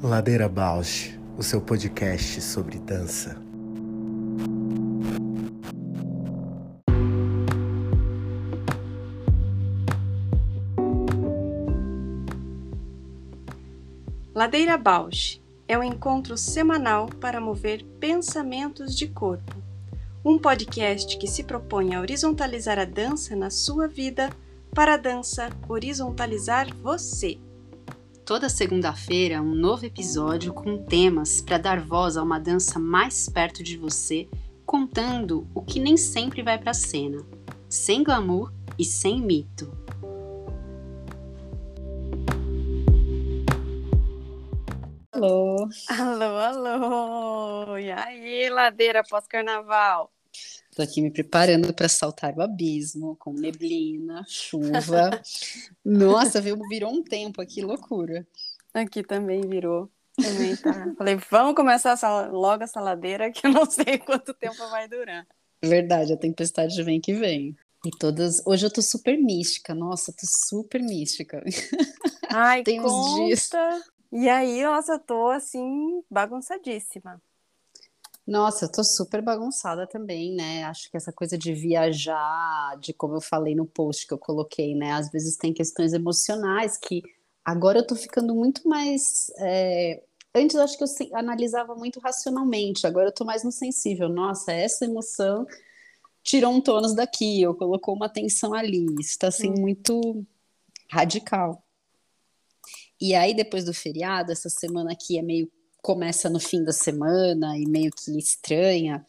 Ladeira Bausch, o seu podcast sobre dança. Ladeira Bausch é um encontro semanal para mover pensamentos de corpo. Um podcast que se propõe a horizontalizar a dança na sua vida para a dança horizontalizar você. Toda segunda-feira, um novo episódio com temas para dar voz a uma dança mais perto de você, contando o que nem sempre vai para a cena, sem glamour e sem mito. Alô. Alô, alô. E aí, ladeira pós-carnaval? Tô aqui me preparando para saltar o abismo com neblina, chuva. Nossa, viu? Virou um tempo aqui, loucura. Aqui também virou. Também tá. Falei, vamos começar essa, logo essa ladeira que eu não sei quanto tempo vai durar. Verdade, a tempestade vem que vem. E todas. Hoje eu tô super mística. Nossa, tô super mística. Ai, Tem conta. uns dias. E aí, nossa, eu tô assim, bagunçadíssima. Nossa, eu tô super bagunçada também, né? Acho que essa coisa de viajar, de como eu falei no post que eu coloquei, né? Às vezes tem questões emocionais que agora eu tô ficando muito mais. É... Antes eu acho que eu analisava muito racionalmente, agora eu tô mais no sensível. Nossa, essa emoção tirou um tônus daqui, ou colocou uma tensão ali. Isso tá assim, hum. muito radical. E aí, depois do feriado, essa semana aqui é meio. Começa no fim da semana e meio que estranha.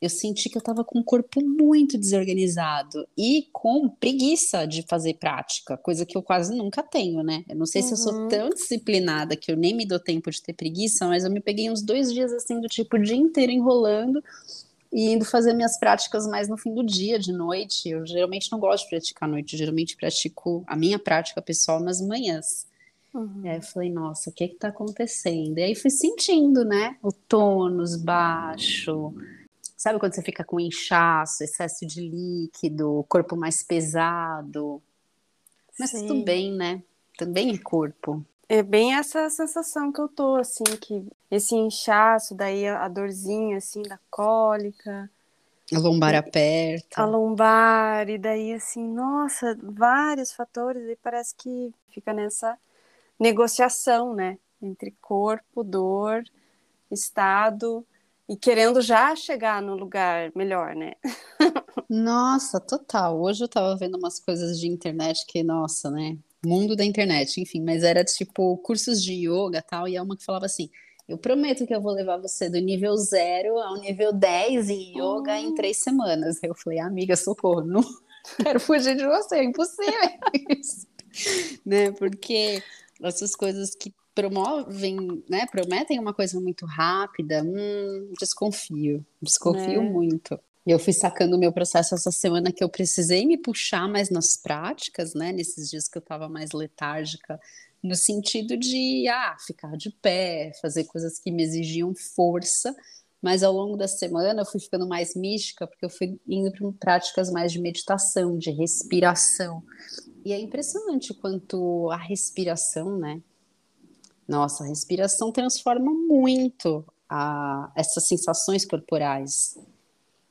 Eu senti que eu estava com o corpo muito desorganizado e com preguiça de fazer prática, coisa que eu quase nunca tenho, né? Eu não sei uhum. se eu sou uhum. tão disciplinada que eu nem me dou tempo de ter preguiça, mas eu me peguei uns dois dias assim, do tipo, o dia inteiro enrolando e indo fazer minhas práticas mais no fim do dia, de noite. Eu geralmente não gosto de praticar à noite, geralmente pratico a minha prática pessoal nas manhãs. Uhum. E aí eu falei, nossa, o que que tá acontecendo? E aí fui sentindo, né? O tônus baixo. Sabe quando você fica com inchaço, excesso de líquido, corpo mais pesado? Mas Sim. tudo bem, né? Também é corpo. É bem essa sensação que eu tô, assim, que esse inchaço, daí a dorzinha, assim, da cólica. A lombar aperta. A lombar, e daí, assim, nossa, vários fatores, e parece que fica nessa negociação, né? Entre corpo, dor, estado e querendo já chegar no lugar melhor, né? Nossa, total. Hoje eu tava vendo umas coisas de internet que, nossa, né? Mundo da internet, enfim, mas era tipo cursos de yoga tal, e é uma que falava assim: eu prometo que eu vou levar você do nível zero ao nível 10 em yoga em três semanas. Eu falei, amiga, socorro, não quero fugir de você, é impossível isso. né? Porque essas coisas que promovem, né, prometem uma coisa muito rápida, hum, desconfio, desconfio é. muito. E eu fui sacando o meu processo essa semana que eu precisei me puxar mais nas práticas, né, nesses dias que eu estava mais letárgica, no sentido de, ah, ficar de pé, fazer coisas que me exigiam força, mas ao longo da semana eu fui ficando mais mística, porque eu fui indo para práticas mais de meditação, de respiração. E é impressionante quanto a respiração, né? Nossa, a respiração transforma muito a, essas sensações corporais.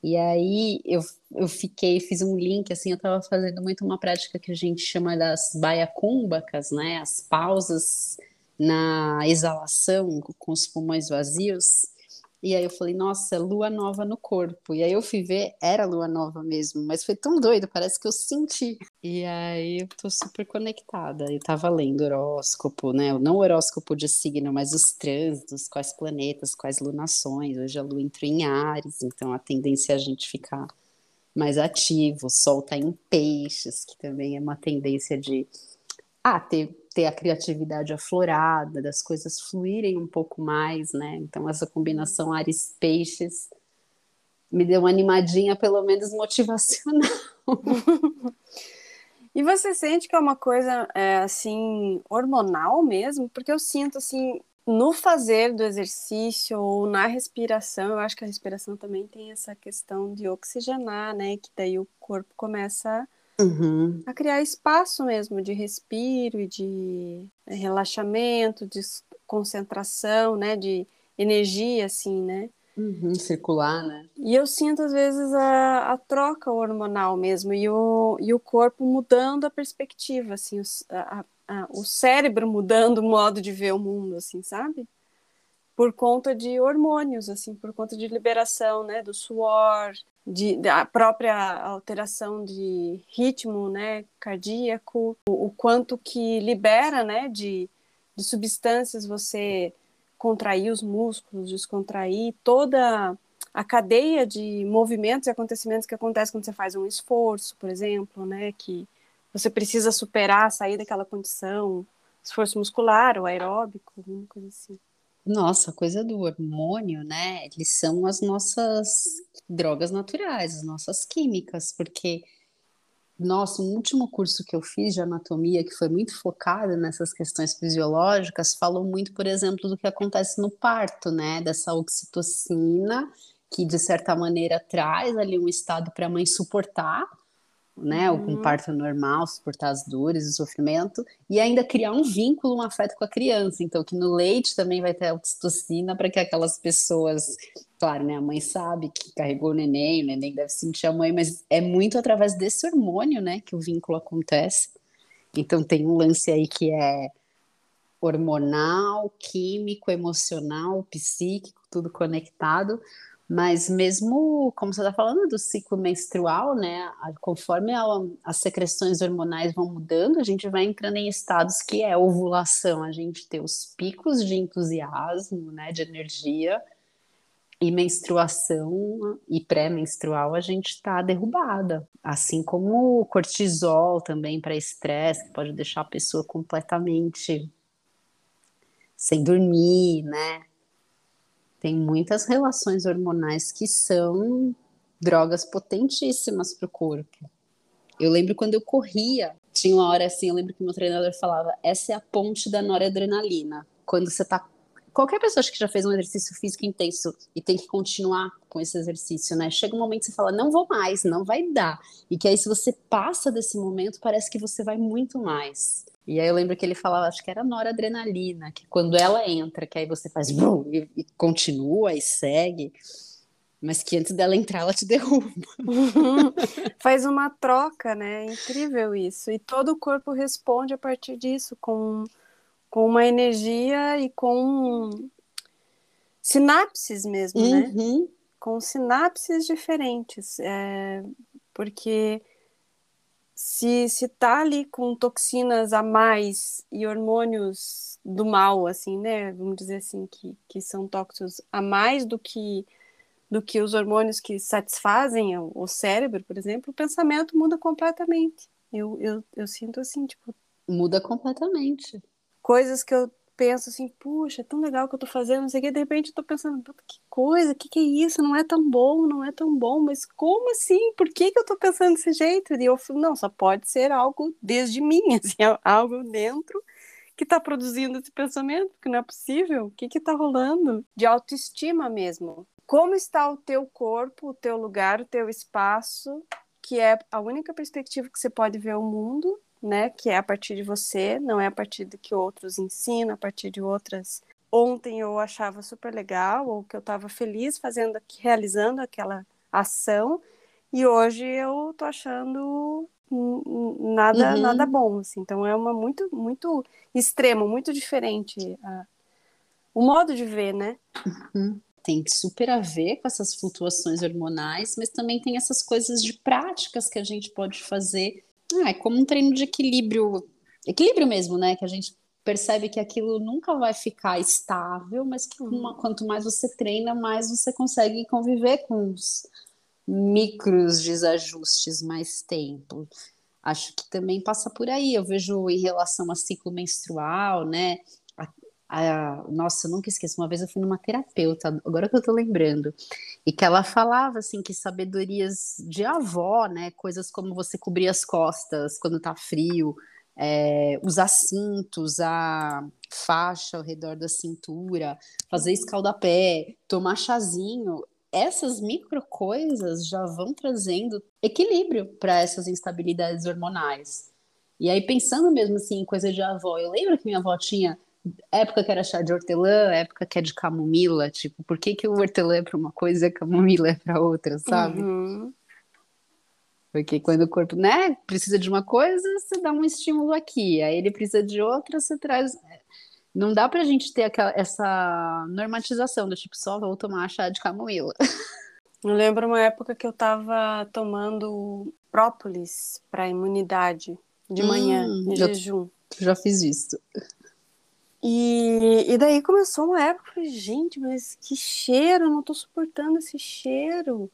E aí eu, eu fiquei, fiz um link, assim, eu estava fazendo muito uma prática que a gente chama das baiacúmbacas, né? As pausas na exalação com os pulmões vazios. E aí eu falei, nossa, lua nova no corpo. E aí eu fui ver, era lua nova mesmo, mas foi tão doido, parece que eu senti. E aí eu tô super conectada. Eu tava lendo horóscopo, né? Não horóscopo de signo, mas os trânsitos, quais planetas, quais lunações. Hoje a lua entrou em Ares, então a tendência é a gente ficar mais ativo. O sol tá em peixes, que também é uma tendência de ah, ter ter a criatividade aflorada, das coisas fluírem um pouco mais, né? Então, essa combinação Ares-Peixes me deu uma animadinha, pelo menos motivacional. e você sente que é uma coisa, é, assim, hormonal mesmo? Porque eu sinto, assim, no fazer do exercício ou na respiração, eu acho que a respiração também tem essa questão de oxigenar, né? Que daí o corpo começa uhum. a criar espaço mesmo de respiro e de relaxamento, de concentração, né, de energia, assim, né? Uhum, circular, né? E eu sinto, às vezes, a, a troca hormonal mesmo, e o, e o corpo mudando a perspectiva, assim, o, a, a, o cérebro mudando o modo de ver o mundo, assim, sabe? Por conta de hormônios, assim, por conta de liberação, né, do suor, de, da própria alteração de ritmo, né, cardíaco, o, o quanto que libera, né, de, de substâncias você contrair os músculos, descontrair toda a cadeia de movimentos e acontecimentos que acontecem quando você faz um esforço, por exemplo, né, que você precisa superar, sair daquela condição, esforço muscular ou aeróbico, alguma coisa assim. Nossa, coisa do hormônio, né? Eles são as nossas drogas naturais, as nossas químicas, porque nossa, o último curso que eu fiz de anatomia, que foi muito focado nessas questões fisiológicas, falou muito, por exemplo, do que acontece no parto, né? Dessa oxitocina, que de certa maneira traz ali um estado para a mãe suportar né, uhum. com parto normal, suportar as dores, o sofrimento, e ainda criar um vínculo, um afeto com a criança. Então, que no leite também vai ter oxitocina para que aquelas pessoas, claro, né, a mãe sabe que carregou o neném, o neném deve sentir a mãe, mas é muito através desse hormônio, né, que o vínculo acontece. Então, tem um lance aí que é hormonal, químico, emocional, psíquico, tudo conectado, mas mesmo, como você está falando do ciclo menstrual, né, conforme a, as secreções hormonais vão mudando, a gente vai entrando em estados que é ovulação, a gente tem os picos de entusiasmo, né, de energia, e menstruação e pré-menstrual a gente está derrubada. Assim como o cortisol também para estresse, que pode deixar a pessoa completamente sem dormir, né? Tem muitas relações hormonais que são drogas potentíssimas para o corpo. Eu lembro quando eu corria, tinha uma hora assim, eu lembro que meu treinador falava: essa é a ponte da noradrenalina. Quando você tá. Qualquer pessoa que já fez um exercício físico intenso e tem que continuar com esse exercício, né? Chega um momento que você fala: não vou mais, não vai dar. E que aí, se você passa desse momento, parece que você vai muito mais. E aí eu lembro que ele falava, acho que era noradrenalina, que quando ela entra, que aí você faz e, e continua e segue, mas que antes dela entrar ela te derruba. faz uma troca, né? É incrível isso. E todo o corpo responde a partir disso, com, com uma energia e com sinapses mesmo, né? uhum. né? Com sinapses diferentes. É, porque se se tá ali com toxinas a mais e hormônios do mal, assim, né? Vamos dizer assim que, que são tóxicos a mais do que do que os hormônios que satisfazem o, cérebro, por exemplo, o pensamento muda completamente. Eu, eu, eu sinto assim, tipo. Muda completamente. Coisas que eu penso assim, puxa, é tão legal que eu tô fazendo, não sei o que, de repente eu tô pensando, que coisa, que que é isso? Não é tão bom, não é tão bom, mas como assim? Por que que eu tô pensando desse jeito? E eu falo, não, só pode ser algo desde mim, assim, é algo dentro que tá produzindo esse pensamento, que não é possível. O que que tá rolando? De autoestima mesmo. Como está o teu corpo, o teu lugar, o teu espaço, que é a única perspectiva que você pode ver o mundo né? Que é a partir de você, não é a partir do que outros ensinam, a partir de outras. Ontem eu achava super legal, ou que eu estava feliz fazendo, realizando aquela ação, e hoje eu tô achando nada uhum. nada bom, assim. Então é uma muito muito extremo, muito diferente a, o modo de ver, né? Uhum. Tem super a ver com essas flutuações hormonais, mas também tem essas coisas de práticas que a gente pode fazer ah, é como um treino de equilíbrio, equilíbrio mesmo, né? Que a gente percebe que aquilo nunca vai ficar estável, mas que uma, uhum. quanto mais você treina, mais você consegue conviver com os micros desajustes mais tempo. Acho que também passa por aí. Eu vejo em relação a ciclo menstrual, né? A, nossa, eu nunca esqueço, uma vez eu fui numa terapeuta, agora que eu tô lembrando, e que ela falava, assim, que sabedorias de avó, né, coisas como você cobrir as costas quando tá frio, é, usar a faixa ao redor da cintura, fazer escaldapé, tomar chazinho, essas micro coisas já vão trazendo equilíbrio para essas instabilidades hormonais. E aí, pensando mesmo assim em coisa de avó, eu lembro que minha avó tinha época que era chá de hortelã, época que é de camomila, tipo, por que, que o hortelã é para uma coisa e a camomila é para outra, sabe? Uhum. Porque quando o corpo, né, precisa de uma coisa, você dá um estímulo aqui, aí ele precisa de outra, você traz. Não dá pra gente ter aquela, essa normatização do tipo, só vou tomar chá de camomila. Eu lembro uma época que eu tava tomando própolis para imunidade de manhã, Hum, em jejum. Já fiz isso. E, e daí começou uma época, eu falei, gente, mas que cheiro, eu não tô suportando esse cheiro. O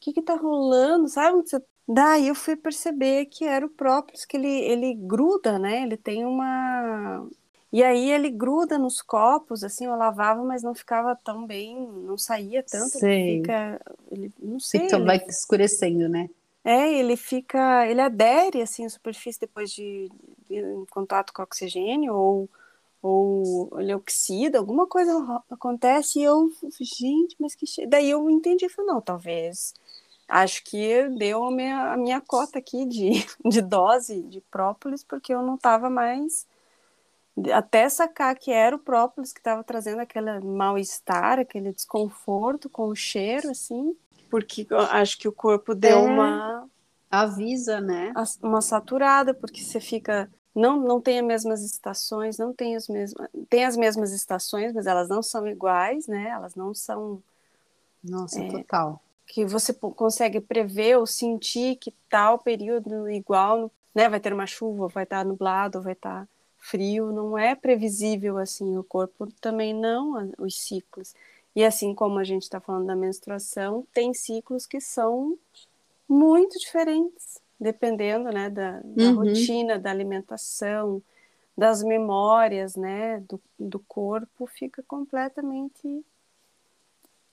que que tá rolando, sabe? Você- Daí eu fui perceber que era o própolis, que ele, ele gruda, né? Ele tem uma... E aí ele gruda nos copos, assim, eu lavava, mas não ficava tão bem, não saía tanto. Sei. Ele fica, ele, não sei, Então ele- vai escurecendo, né? é, ele fica, ele adere assim à superfície depois de, de- em contato com oxigênio ou ou ele oxida, alguma coisa acontece e eu, gente, mas que che... daí eu entendi, falei, não, talvez acho que deu a minha, a minha cota aqui de, de dose de própolis, porque eu não estava mais até sacar que era o própolis que estava trazendo aquele mal-estar, aquele desconforto com o cheiro, assim, porque acho que o corpo deu É. uma, Avisa, né? uma saturada, porque você fica. Não, não tem as mesmas estações, não tem as mesmas. Tem as mesmas estações, mas elas não são iguais, né? Elas não são. Nossa, É. total. Que você consegue prever ou sentir que tal período igual, né? Vai ter uma chuva, vai estar nublado, vai estar frio. Não é previsível assim. O corpo também não, os ciclos. E assim como a gente está falando da menstruação, tem ciclos que são muito diferentes, dependendo, né, da, da Uhum. rotina, da alimentação, das memórias, né, do, do corpo, fica completamente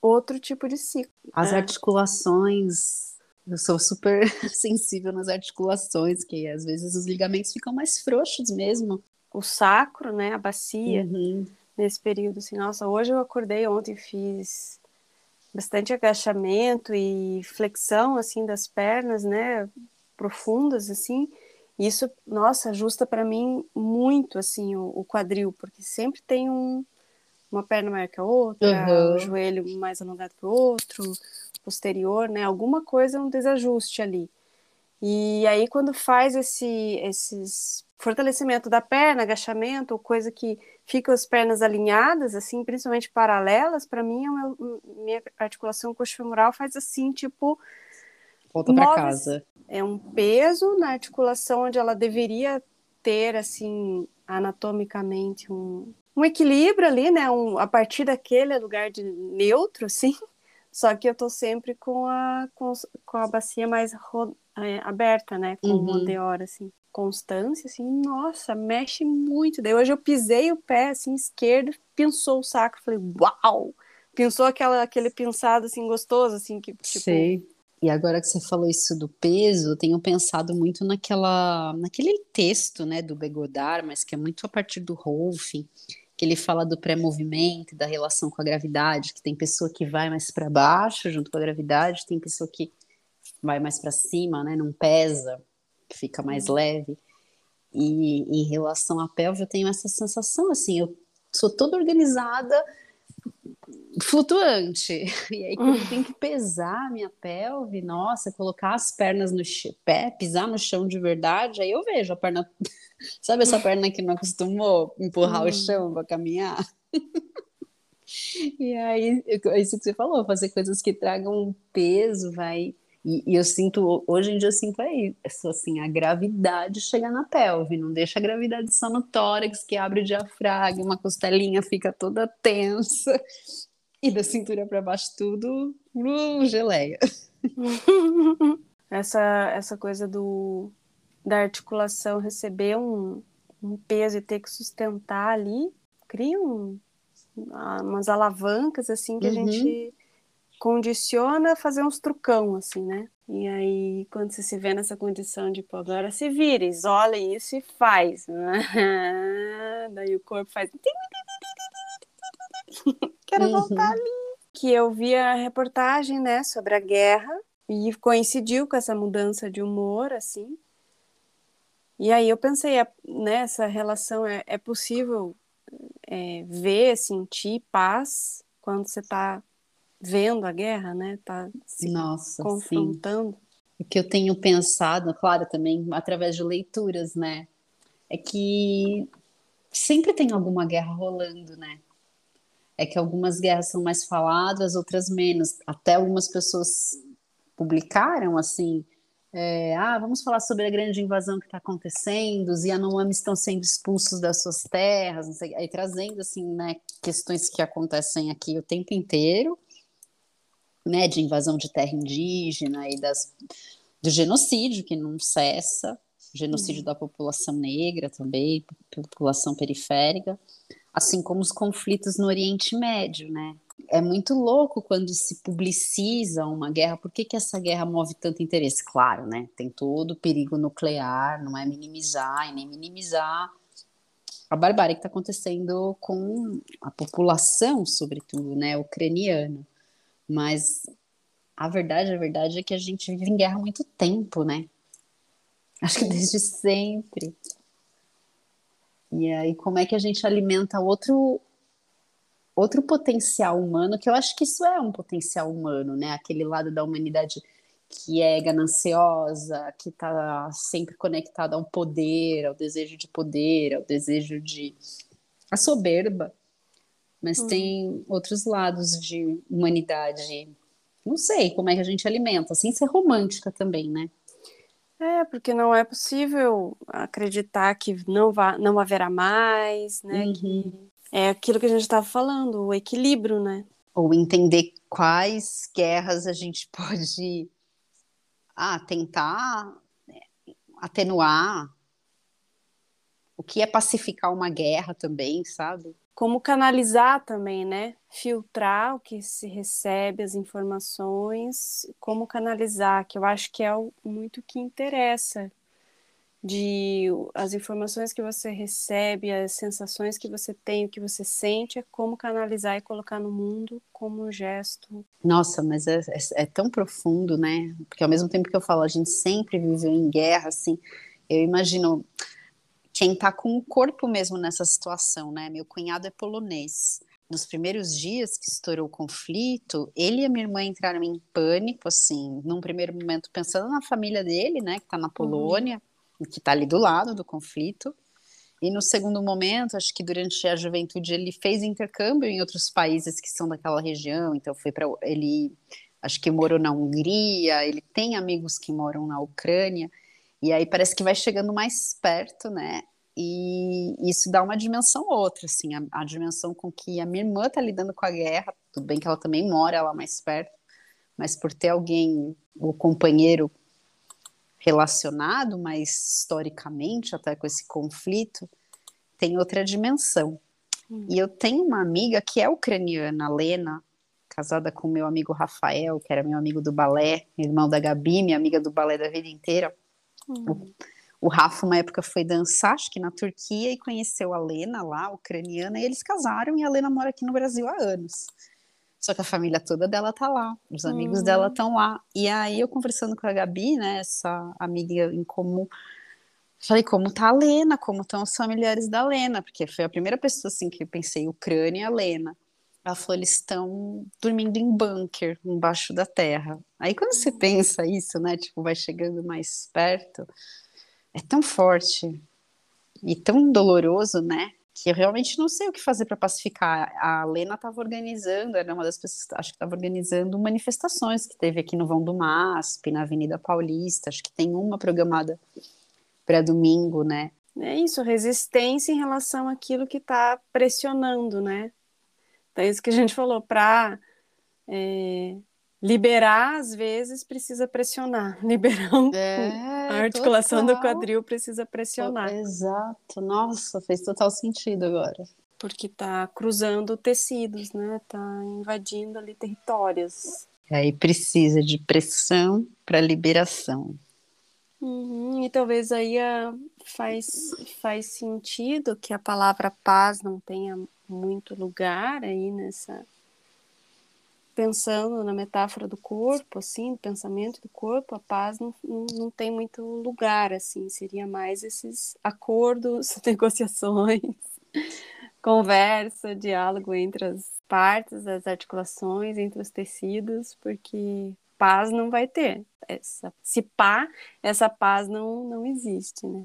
outro tipo de ciclo. As É. articulações, eu sou super sensível nas articulações, que às vezes os ligamentos ficam mais frouxos mesmo. O sacro, né, a bacia, Uhum. nesse período, assim, nossa, hoje eu acordei ontem, fiz bastante agachamento e flexão, assim, das pernas, né, profundas, assim, isso, nossa, ajusta para mim muito, assim, o, o quadril, porque sempre tem um, uma perna maior que a outra, Uhum. o joelho mais alongado que o outro, posterior, né, alguma coisa, um desajuste ali. E aí, quando faz esse esses fortalecimento da perna, agachamento, ou coisa que fica as pernas alinhadas, assim, principalmente paralelas, para mim, a meu- minha articulação coxofemoral faz assim, tipo, Volta para casa. é um peso na articulação onde ela deveria ter, assim, anatomicamente um, um equilíbrio ali, né? Um, a partir daquele lugar de neutro, assim. Só que eu tô sempre com a, com, com a bacia mais ro- é, aberta, né? Com Uhum. o Mondeor, assim. Constância, assim, nossa, mexe muito. Daí hoje eu pisei o pé, assim, esquerdo, pensou o sacro, falei, uau! Pensou aquela, aquele pensado, assim, gostoso, assim, que, tipo... Sei. E agora que você falou isso do peso, eu tenho pensado muito naquela, naquele texto, né, do Begodar, mas que é muito a partir do Rolfing, que ele fala do pré-movimento, da relação com a gravidade, que tem pessoa que vai mais para baixo junto com a gravidade, tem pessoa que vai mais para cima, né, não pesa, que fica mais leve. E em relação à pelve, eu tenho essa sensação assim, eu sou toda organizada flutuante. E aí, quando eu tenho que pesar a minha pelve, nossa, colocar as pernas no pé, pisar no chão de verdade, aí eu vejo a perna. Sabe essa perna que não acostumou empurrar Hum. o chão para caminhar? E aí, é isso que você falou, fazer coisas que tragam peso, vai. E, e eu sinto, hoje em dia eu sinto aí, assim, a gravidade chega na pelve, não deixa a gravidade só no tórax, que abre o diafragma, uma costelinha fica toda tensa, e da cintura para baixo tudo, uh, geleia. essa, essa coisa do, da articulação receber um, um peso e ter que sustentar ali, cria um, ah, umas alavancas assim que a Uhum. gente condiciona a fazer uns trucão, assim, né? E aí, quando você se vê nessa condição de, pô, agora se vira, isola isso e faz. Daí o corpo faz. Quero Uhum. voltar ali. que eu vi a reportagem, né, sobre a guerra e coincidiu com essa mudança de humor, assim. E aí eu pensei, né, essa relação é, é possível é, ver, sentir paz quando você está vendo a guerra, né? Tá se Nossa, confrontando. Sim. O que eu tenho pensado, claro, também através de leituras, né? É que sempre tem alguma guerra rolando, né? É que algumas guerras são mais faladas, outras menos. Até algumas pessoas publicaram assim é, ah, vamos falar sobre a grande invasão que está acontecendo, os Yanomamis estão sendo expulsos das suas terras, sei, aí trazendo assim, né, questões que acontecem aqui o tempo inteiro, né, de invasão de terra indígena e das, do genocídio que não cessa, genocídio uhum. da população negra também, população periférica, assim como os conflitos no Oriente Médio, né, é muito louco quando se publiciza uma guerra. Por que, que essa guerra move tanto interesse? Claro, né? Tem todo o perigo nuclear, não é minimizar e nem minimizar a barbárie que está acontecendo com a população, sobretudo, né, ucraniana. Mas a verdade, a verdade é que a gente vive em guerra há muito tempo, né? Acho que desde sempre. E aí, como é que a gente alimenta outro outro potencial humano, que eu acho que isso é um potencial humano, né? Aquele lado da humanidade que é gananciosa, que está sempre conectada ao poder, ao desejo de poder, ao desejo de. a soberba. Mas hum. tem outros lados de humanidade. Não sei como é que a gente alimenta, sem ser romântica também, né? É, porque não é possível acreditar que não, vá, não haverá mais, né? Uhum. Que é aquilo que a gente estava falando, o equilíbrio, né? Ou entender quais guerras a gente pode ah, tentar né, atenuar. O que é pacificar uma guerra também, sabe? Como canalizar também, né? Filtrar o que se recebe, as informações, como canalizar, que eu acho que é muito que interessa de as informações que você recebe, as sensações que você tem, o que você sente, é como canalizar e colocar no mundo como um gesto. Nossa, mas é, é, é tão profundo, né? Porque ao mesmo tempo que eu falo, a gente sempre viveu em guerra, assim, eu imagino quem tá com o corpo mesmo nessa situação, né? Meu cunhado é polonês. Nos primeiros dias que estourou o conflito, ele e a minha irmã entraram em pânico, assim, num primeiro momento pensando na família dele, né, que tá na uhum. Polônia. Uhum que está ali do lado do conflito. E no segundo momento, acho que durante a juventude ele fez intercâmbio em outros países que são daquela região. Então foi para ele, acho que morou na Hungria. Ele tem amigos que moram na Ucrânia. E aí parece que vai chegando mais perto, né? E isso dá uma dimensão outra, assim, a, a dimensão com que a minha irmã está lidando com a guerra. Tudo bem que ela também mora lá mais perto, mas por ter alguém, o companheiro relacionado, mas historicamente até com esse conflito, tem outra dimensão. Hum. E eu tenho uma amiga que é ucraniana, Lena, casada com meu amigo Rafael, que era meu amigo do balé, irmão da Gabi, minha amiga do balé da vida inteira. O, o Rafa, uma época, foi dançar, acho que na Turquia, e conheceu a Lena lá, ucraniana, e eles casaram, e a Lena mora aqui no Brasil há anos. Só que a família toda dela tá lá, os amigos uhum. dela estão lá. E aí eu conversando com a Gabi, né, essa amiga em comum, falei como tá a Lena, como estão os familiares da Lena, porque foi a primeira pessoa assim que eu pensei, Ucrânia, a Lena. Eles estão dormindo em bunker, embaixo da terra. Aí quando você pensa isso, né, tipo, vai chegando mais perto, é tão forte e tão doloroso, né? que eu realmente não sei o que fazer para pacificar. A Lena estava organizando, era uma das pessoas, acho que estava organizando manifestações que teve aqui no Vão do MASP, na Avenida Paulista, acho que tem uma programada para domingo, né? É isso, resistência em relação àquilo que está pressionando, né? Então, é isso que a gente falou, para é, liberar, às vezes, precisa pressionar. Liberar um, é, a articulação total. do quadril precisa pressionar. Exato. Nossa, fez total sentido agora. Porque está cruzando tecidos, né? Está invadindo ali territórios. E aí precisa de pressão para liberação. Uhum, e talvez aí a, faz, faz sentido que a palavra paz não tenha muito lugar aí nessa pensando na metáfora do corpo, assim, pensamento do corpo, a paz não, não, não tem muito lugar, assim, seria mais esses acordos, negociações, conversa, diálogo entre as partes, as articulações, entre os tecidos, porque paz não vai ter. Essa, se pá, essa paz não, não existe, né?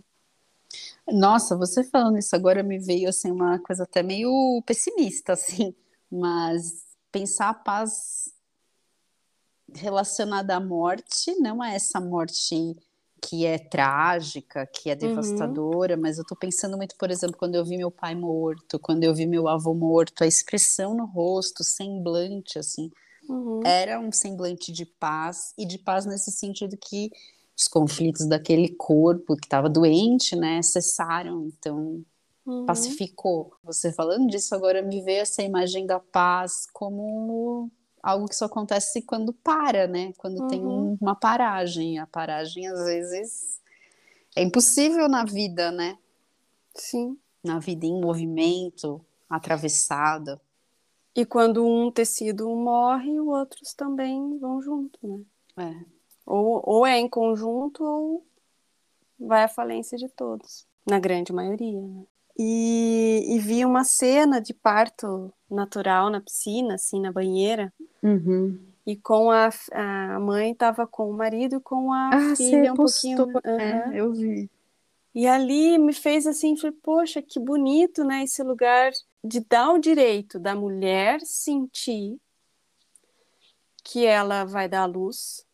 Nossa, você falando isso agora me veio assim uma coisa até meio pessimista, assim, mas pensar a paz relacionada à morte, não é essa morte que é trágica, que é uhum. devastadora, uhum. mas eu tô pensando muito, por exemplo, quando eu vi meu pai morto, quando eu vi meu avô morto, a expressão no rosto, semblante, assim, uhum. era um semblante de paz, e de paz nesse sentido que os conflitos daquele corpo que estava doente, né, cessaram, então uhum. pacificou. Você falando disso agora me veio essa imagem da paz como algo que só acontece quando para, né? Quando uhum. tem um, uma paragem. A paragem às vezes é impossível na vida, né? Sim. Na vida em movimento, atravessada. E quando um tecido morre, os outros também vão junto, né? É. Ou, ou é em conjunto ou vai à falência de todos, na grande maioria. Né? E, e vi uma cena de parto natural na piscina, assim, na banheira. Uhum. E com a, a mãe estava com o marido com a ah, filha um postou. pouquinho. Uhum. É, eu vi. E ali me fez assim, falei, poxa, que bonito, né? Esse lugar de dar o direito da mulher sentir que ela vai dar à luz,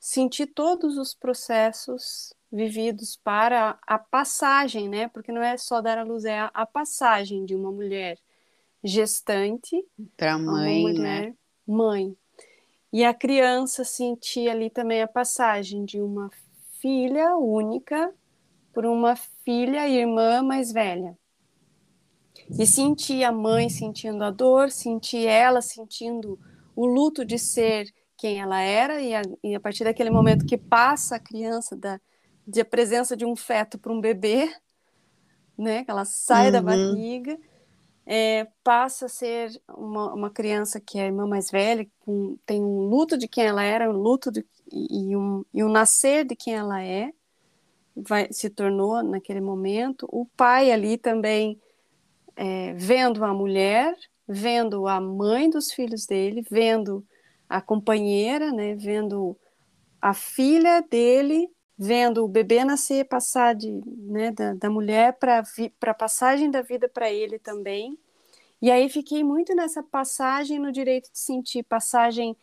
sentir todos os processos vividos para a passagem, né? Porque não é só dar à luz, é a, a passagem de uma mulher gestante para mãe, uma mulher né? mãe. E a criança sentir ali também a passagem de uma filha única por uma filha e irmã mais velha. E sentir a mãe sentindo a dor, sentir ela sentindo o luto de ser quem ela era, e a, e a partir daquele momento que passa a criança da, de a presença de um feto para um bebê, né, que ela sai uhum. da barriga, é, passa a ser uma, uma, criança que é a irmã mais velha, com, tem um luto de quem ela era, um luto de, e, um, e um nascer de quem ela é, vai, se tornou naquele momento. O pai ali também é, vendo a mulher, vendo a mãe dos filhos dele, vendo a companheira, né, vendo a filha dele, vendo o bebê nascer, passar de, né, da, da mulher para a passagem da vida para ele também. E aí fiquei muito nessa passagem no direito de sentir, passagem,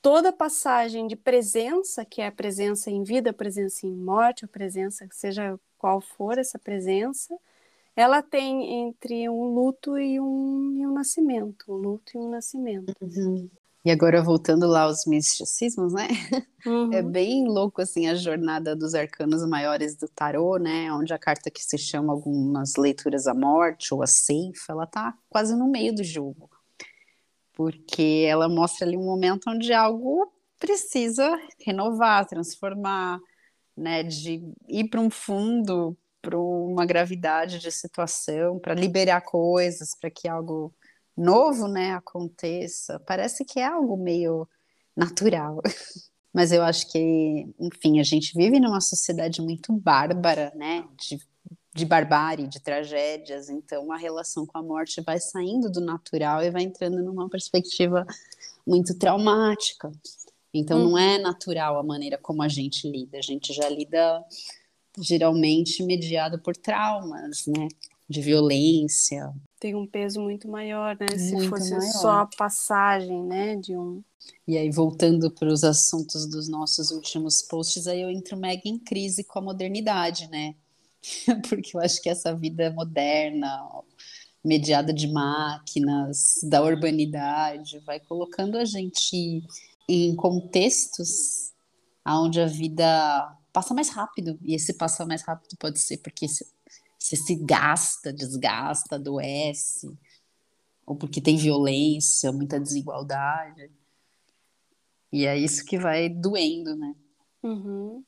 toda passagem de presença, que é a presença em vida, a presença em morte, a presença, seja qual for essa presença, ela tem entre um luto e um, e um nascimento, um luto e um nascimento. Uhum. E agora voltando lá aos misticismos, né? É uhum. É bem louco assim a jornada dos arcanos maiores do tarô, né? Onde a carta que se chama algumas leituras a morte ou a ceifa, ela tá quase no meio do jogo. Porque ela mostra ali um momento onde algo precisa renovar, transformar, né, de ir para um fundo, para uma gravidade de situação, para liberar coisas, para que algo novo, né, aconteça, parece que é algo meio natural. Mas eu acho que, enfim, a gente vive numa sociedade muito bárbara, né, de, de barbárie, de tragédias, então a relação com a morte vai saindo do natural e vai entrando numa perspectiva muito traumática. Então hum. não é natural a maneira como a gente lida, a gente já lida geralmente mediado por traumas, né? De violência. Tem um peso muito maior, né? Muito Se fosse maior. só a passagem, né, de um. E aí, voltando para os assuntos dos nossos últimos posts, aí eu entro mega em crise com a modernidade, né? Porque eu acho que essa vida moderna, mediada de máquinas, da urbanidade, vai colocando a gente em contextos onde a vida passa mais rápido. E esse passar mais rápido pode ser porque você se gasta, desgasta, adoece, ou porque tem violência, muita desigualdade. E é isso que vai doendo, né? Uhum.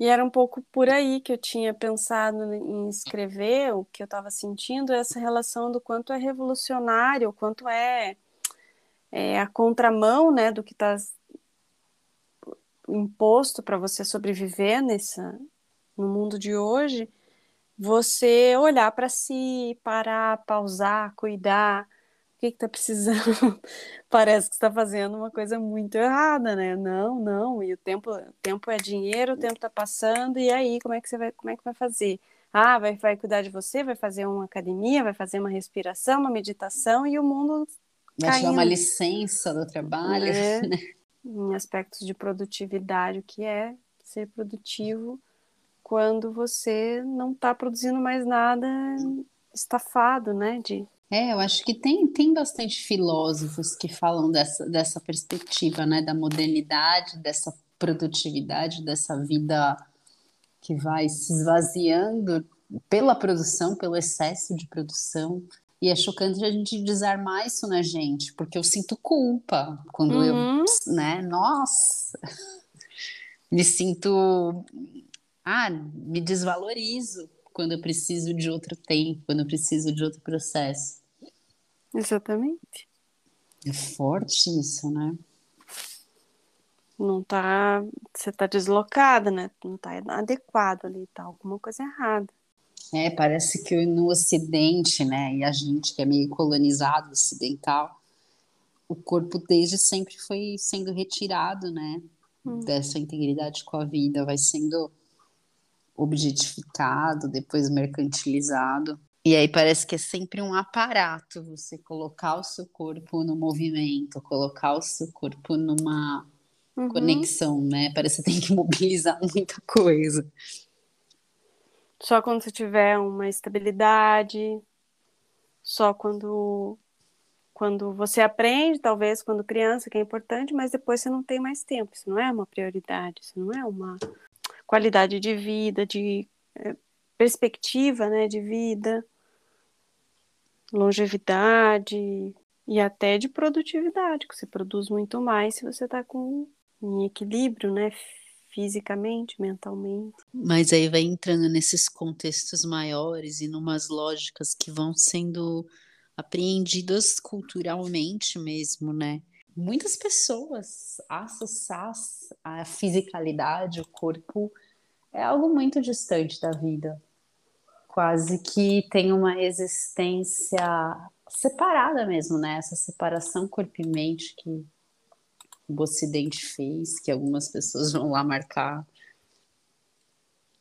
E era um pouco por aí que eu tinha pensado em escrever, o que eu estava sentindo, essa relação do quanto é revolucionário, o quanto é, é a contramão né, do que está imposto para você sobreviver nessa, no mundo de hoje, você olhar para si, parar, pausar, cuidar, que que tá precisando? Parece que está fazendo uma coisa muito errada, né? Não, não. E o tempo, o tempo é dinheiro, o tempo está passando. E aí, como é que você vai, como é que vai fazer? Ah, vai, vai cuidar de você, vai fazer uma academia, vai fazer uma respiração, uma meditação e o mundo vai tirar uma licença do trabalho, é, né? Em aspectos de produtividade, o que é ser produtivo quando você não está produzindo mais nada estafado, né? De é, eu acho que tem, tem bastante filósofos que falam dessa, dessa perspectiva, né, da modernidade, dessa produtividade, dessa vida que vai se esvaziando pela produção, pelo excesso de produção. E é chocante a gente desarmar isso na gente, porque eu sinto culpa quando uhum. eu, né, nossa, me sinto, ah, me desvalorizo quando eu preciso de outro tempo, quando eu preciso de outro processo. Exatamente. É forte isso, né? Não tá. Você tá deslocada, né? Não tá adequado ali, tá alguma coisa errada. É, parece que no Ocidente, né, e a gente que é meio colonizado ocidental, o corpo desde sempre foi sendo retirado, né, hum. dessa integridade com a vida, vai sendo objetificado, depois mercantilizado. E aí parece que é sempre um aparato você colocar o seu corpo no movimento, colocar o seu corpo numa uhum. conexão, né? Parece que tem que mobilizar muita coisa. Só quando você tiver uma estabilidade, só quando quando você aprende, talvez quando criança, que é importante, mas depois você não tem mais tempo. Isso não é uma prioridade, isso não é uma qualidade de vida, de é, perspectiva, né, de vida longevidade e até de produtividade, que você produz muito mais se você está com em equilíbrio, né? Fisicamente, mentalmente. Mas aí vai entrando nesses contextos maiores e numas lógicas que vão sendo apreendidas culturalmente mesmo, né? Muitas pessoas associar a fisicalidade, o corpo, é algo muito distante da vida quase que tem uma existência separada mesmo, né? Essa separação corpo e mente que o Ocidente fez, que algumas pessoas vão lá marcar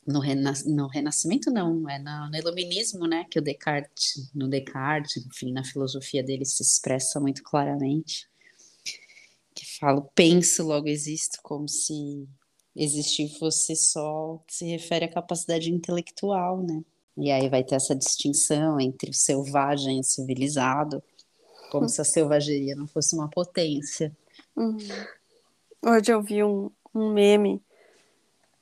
no, renas no Renascimento, não, é no, no Iluminismo, né? Que o Descartes, no Descartes, enfim, na filosofia dele se expressa muito claramente. Que fala, penso, logo existo, como se existir fosse só se refere à capacidade intelectual, né? E aí vai ter essa distinção entre o selvagem e o civilizado, como se a selvageria não fosse uma potência. Uhum. Hoje eu vi um, um meme.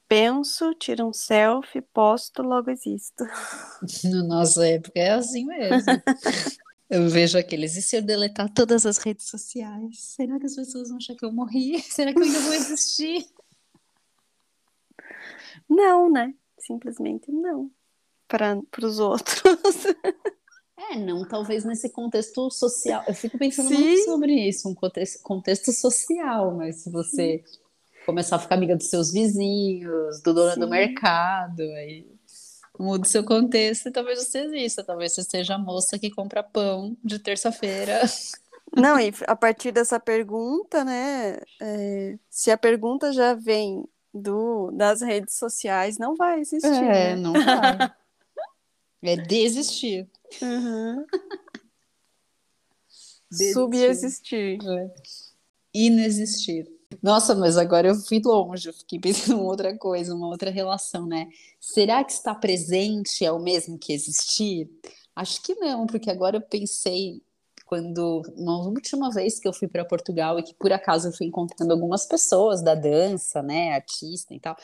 Penso, tiro um selfie, posto, logo existo. No nossa época é assim mesmo. Eu vejo aqueles, e se eu deletar todas as redes sociais? Será que as pessoas vão achar que eu morri? Será que eu ainda vou existir? Não, né? Simplesmente não para os outros. É, não, talvez nesse contexto social. Eu fico pensando Sim. muito sobre isso, um contexto, contexto social, mas se você Sim. começar a ficar amiga dos seus vizinhos, do dono Sim. do mercado, aí muda o seu contexto e talvez você exista, talvez você seja a moça que compra pão de terça-feira. Não, e a partir dessa pergunta, né? É, se a pergunta já vem do, das redes sociais, não vai existir. É, né? não vai. É desistir. Uhum. Subexistir. É. Inexistir. Nossa, mas agora eu fui longe, eu fiquei pensando em outra coisa, uma outra relação, né? Será que estar presente é o mesmo que existir? Acho que não, porque agora eu pensei quando, na última vez que eu fui para Portugal e que por acaso eu fui encontrando algumas pessoas da dança, né, artista e tal,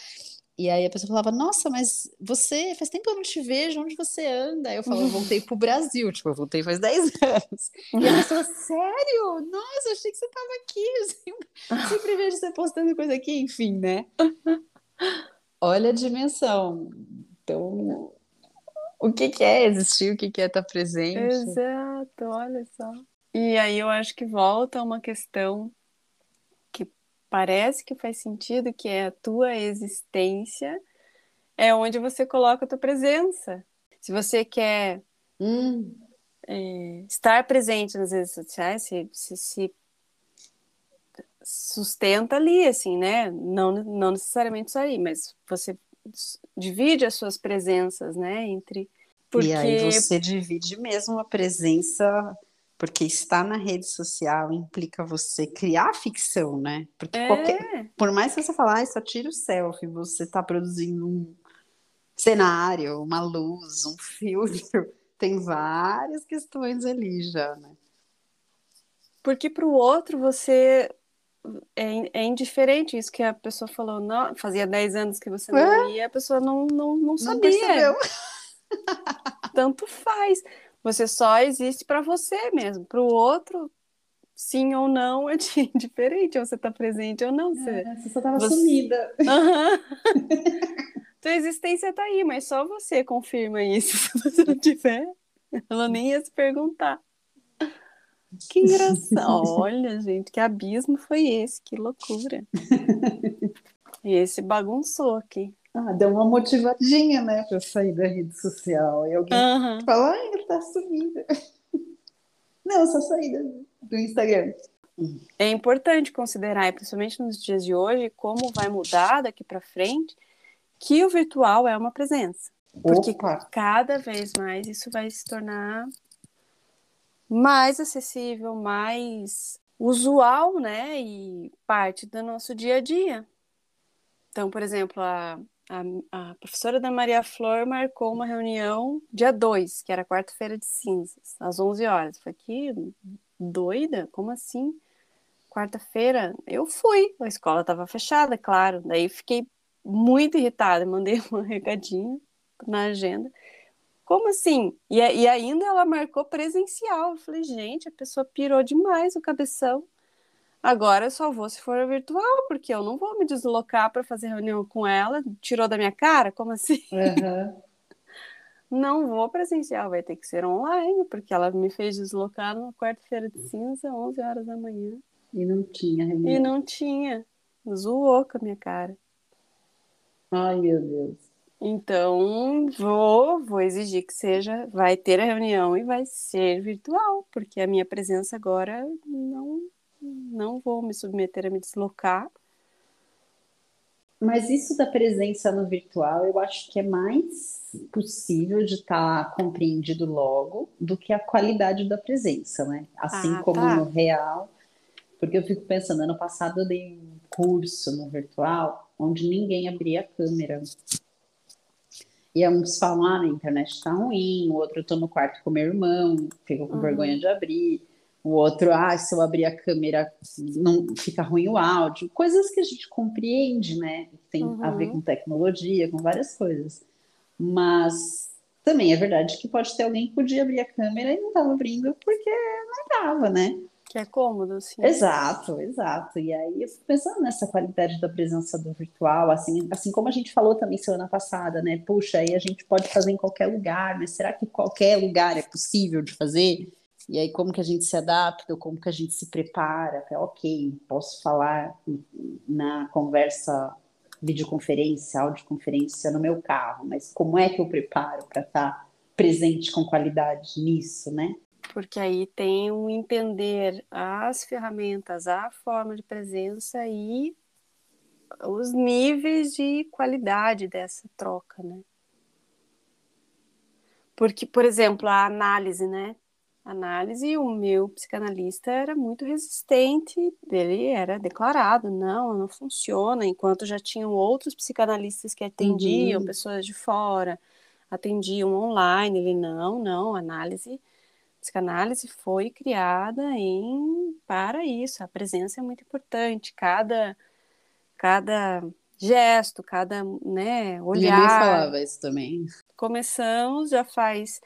e aí a pessoa falava, nossa, mas você, faz tempo que eu não te vejo, onde você anda? Aí eu falava, eu voltei pro Brasil, tipo, eu voltei faz 10 anos. E a pessoa, sério? Nossa, achei que você tava aqui, eu sempre, vejo você postando coisa aqui, enfim, né? Olha a dimensão. Então, o que, que é existir, o que, que é estar presente. Exato, olha só. E aí eu acho que volta uma questão que parece que faz sentido, que é a tua existência, é onde você coloca a tua presença. Se você quer Hum, é, estar presente nas redes sociais, se, se, se sustenta ali, assim, né? Não, não necessariamente isso aí, mas você divide as suas presenças, né? Entre. Porque E aí você divide mesmo a presença, porque estar na rede social implica você criar ficção, né? Porque É. qualquer, por mais que você falar, ah, só tira o selfie, você está produzindo um cenário, uma luz, um filtro. Tem várias questões ali já, né? Porque para o outro você é, é indiferente isso que a pessoa falou, não, fazia 10 anos que você não ia, a pessoa não, não, não Não sabia. percebeu. Tanto faz. Você só existe para você mesmo. Para o outro, sim ou não, é di- diferente. Ou você está presente ou não. Você... Você só tava Você- sumida. Aham. Tua existência tá aí, mas só você confirma isso. Se você não tiver, ela nem ia se perguntar. Que engraçado. Olha, gente, que abismo foi esse? Que loucura. E esse bagunçou aqui. Ah, deu uma motivadinha, né, pra sair da rede social. E alguém Aham. fala, ai, ele tá sumida. Não, eu só saí do, Instagram. É importante considerar, principalmente nos dias de hoje, como vai mudar daqui para frente, que o virtual é uma presença. Porque Opa! cada vez mais isso vai se tornar mais acessível, mais usual, né? E parte do nosso dia a dia. Então, por exemplo, a, a, a professora da Maria Flor marcou uma reunião dia 2, que era quarta-feira de cinzas, às 11 horas. Foi que doida? Como assim? Quarta-feira? Eu fui. A escola estava fechada, claro. Daí fiquei muito irritada, mandei um recadinho na agenda. Como assim? E, e ainda ela marcou presencial. Eu falei, gente, a pessoa pirou demais o cabeção. Agora eu só vou se for virtual, porque eu não vou me deslocar para fazer reunião com ela. Tirou da minha cara? Como assim? Aham. Não vou presencial, vai ter que ser online, porque ela me fez deslocar numa quarta-feira de cinza, 11 horas da manhã. E não tinha E reunião. não tinha. Zoou com a minha cara. Ai, meu Deus. Então, vou, vou exigir que seja, vai ter a reunião e vai ser virtual, porque a minha presença agora não, não vou me submeter a me deslocar. Mas isso da presença no virtual, eu acho que é mais possível de estar compreendido logo do que a qualidade da presença, né? Assim Ah, como tá. no real. Porque eu fico pensando, ano passado eu dei um curso no virtual onde ninguém abria a câmera. E uns falam, ah, a internet tá ruim, o outro eu tô no quarto com meu irmão, fico com Uhum. vergonha de abrir. O outro, ah, se eu abrir a câmera, não fica ruim o áudio. Coisas que a gente compreende, né? Tem a ver Uhum. com tecnologia, com várias coisas. Mas também é verdade que pode ter alguém que podia abrir a câmera e não estava abrindo porque não estava, né? Que é cômodo, assim. Exato, exato. E aí eu fico pensando nessa qualidade da presença do virtual, assim, assim como a gente falou também semana passada, né? Puxa, aí a gente pode fazer em qualquer lugar, mas será que qualquer lugar é possível de fazer? E aí como que a gente se adapta, como que a gente se prepara para, ok, posso falar na conversa videoconferência, audioconferência no meu carro, mas como é que eu preparo para estar presente com qualidade nisso, né? Porque aí tem um entender as ferramentas, a forma de presença e os níveis de qualidade dessa troca, né? Porque, por exemplo, a análise, né? Análise, o meu psicanalista era muito resistente, ele era declarado, não, não funciona, enquanto já tinham outros psicanalistas que atendiam Uhum. pessoas de fora, atendiam online, ele, não, não, análise psicanálise foi criada em para isso. A presença é muito importante. Cada cada gesto, cada né, Minha mãe olhar. falava isso também. Começamos já faz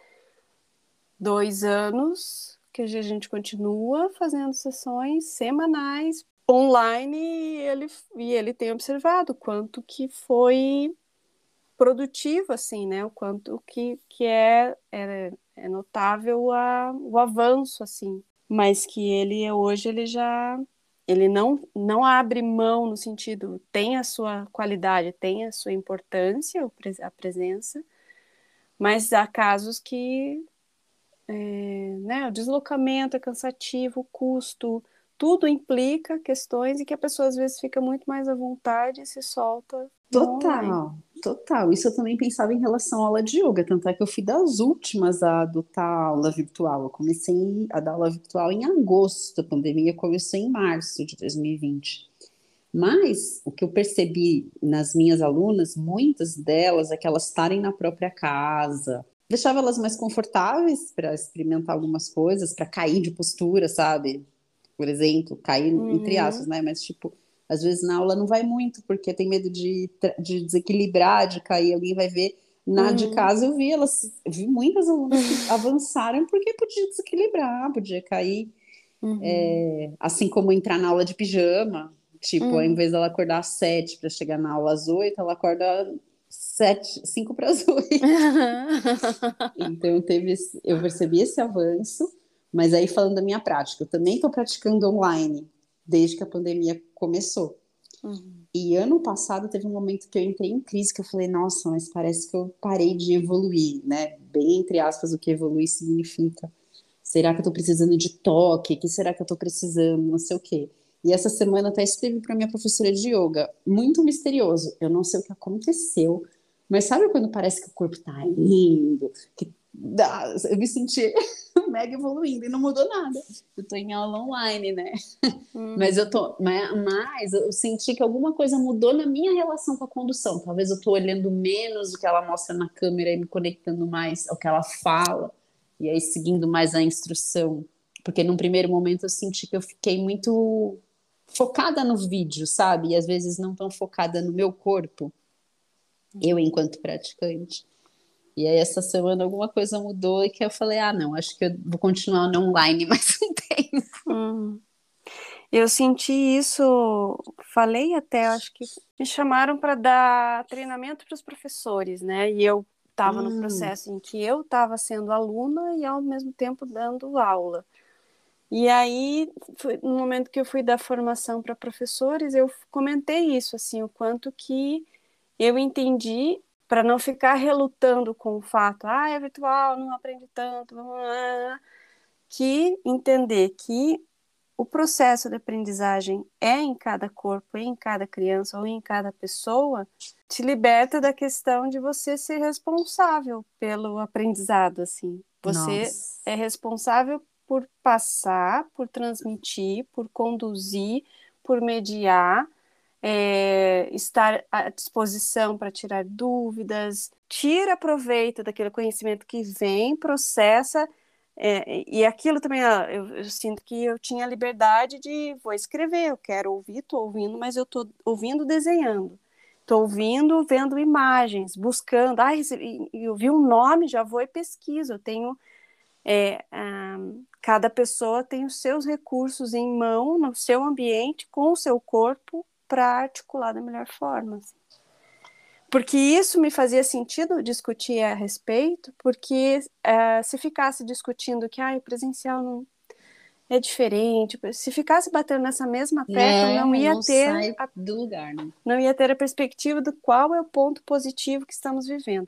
dois anos que a gente continua fazendo sessões semanais online e ele, e ele tem observado quanto que foi produtivo, assim, né? O quanto que, que é, é, é notável a, o avanço, assim. Mas que ele hoje ele já ele não, não abre mão no sentido tem a sua qualidade, tem a sua importância, a presença, mas há casos que é, né, o deslocamento é cansativo, o custo, tudo implica questões e que a pessoa às vezes fica muito mais à vontade e se solta. Total, total. Isso eu também pensava em relação à aula de yoga, tanto é que eu fui das últimas a adotar a aula virtual. Eu comecei a dar aula virtual em agosto, a pandemia começou em março de 2020. Mas o que eu percebi nas minhas alunas, muitas delas é que elas estarem na própria casa, deixava elas mais confortáveis para experimentar algumas coisas, para cair de postura, sabe? Por exemplo, cair uhum. entre aspas, né? Mas tipo, às vezes na aula não vai muito porque tem medo de, de desequilibrar, de cair, alguém vai ver. Na uhum. de casa eu vi elas, eu vi muitas alunas que avançaram porque podia desequilibrar, podia cair. Uhum. É, assim como entrar na aula de pijama, tipo, ao uhum. invés dela acordar às sete para chegar na aula às oito, ela acorda sete, cinco para as oito. então teve, eu percebi esse avanço, mas aí falando da minha prática, eu também estou praticando online desde que a pandemia começou. Uhum. E ano passado teve um momento que eu entrei em crise que eu falei, nossa, mas parece que eu parei de evoluir, né? Bem entre aspas, o que evoluir significa. Será que eu estou precisando de toque? O que será que eu estou precisando? Não sei o quê. E essa semana até escrevi para minha professora de yoga, muito misterioso. Eu não sei o que aconteceu, mas sabe quando parece que o corpo está indo, que dá, eu me senti mega evoluindo e não mudou nada. Eu tô em aula online, né? Hum. Mas eu tô, mas, mas eu senti que alguma coisa mudou na minha relação com a condução. Talvez eu tô olhando menos o que ela mostra na câmera e me conectando mais ao que ela fala e aí seguindo mais a instrução. Porque num primeiro momento eu senti que eu fiquei muito focada no vídeo, sabe? E às vezes não tão focada no meu corpo, eu enquanto praticante. E aí essa semana alguma coisa mudou e que eu falei, ah, não, acho que eu vou continuar no online mais um tempo. Hum. Eu senti isso, falei até, acho que me chamaram para dar treinamento para os professores, né? E eu estava hum. no processo em que eu estava sendo aluna e ao mesmo tempo dando aula. E aí, foi, no momento que eu fui dar formação para professores, eu comentei isso, assim, o quanto que eu entendi para não ficar relutando com o fato, ah, é virtual, não aprende tanto, que entender que o processo de aprendizagem é em cada corpo, em cada criança ou em cada pessoa, te liberta da questão de você ser responsável pelo aprendizado, assim. Você Nossa. é responsável por passar, por transmitir, por conduzir, por mediar, é, estar à disposição para tirar dúvidas, tira proveito daquele conhecimento que vem, processa. É, e aquilo também, eu, eu, sinto que eu tinha liberdade de vou escrever, eu quero ouvir, estou ouvindo, mas eu estou ouvindo desenhando. Estou ouvindo, vendo imagens, buscando. Ah, eu vi um nome, já vou e pesquiso. Eu tenho é, um, cada pessoa tem os seus recursos em mão, no seu ambiente, com o seu corpo, para articular da melhor forma. Assim. Porque isso me fazia sentido discutir a respeito, porque uh, se ficasse discutindo que ah, o presencial não é diferente, se ficasse batendo nessa mesma tecla, é, não ia não ter a, do lugar, né? não ia ter a perspectiva do qual é o ponto positivo que estamos vivendo.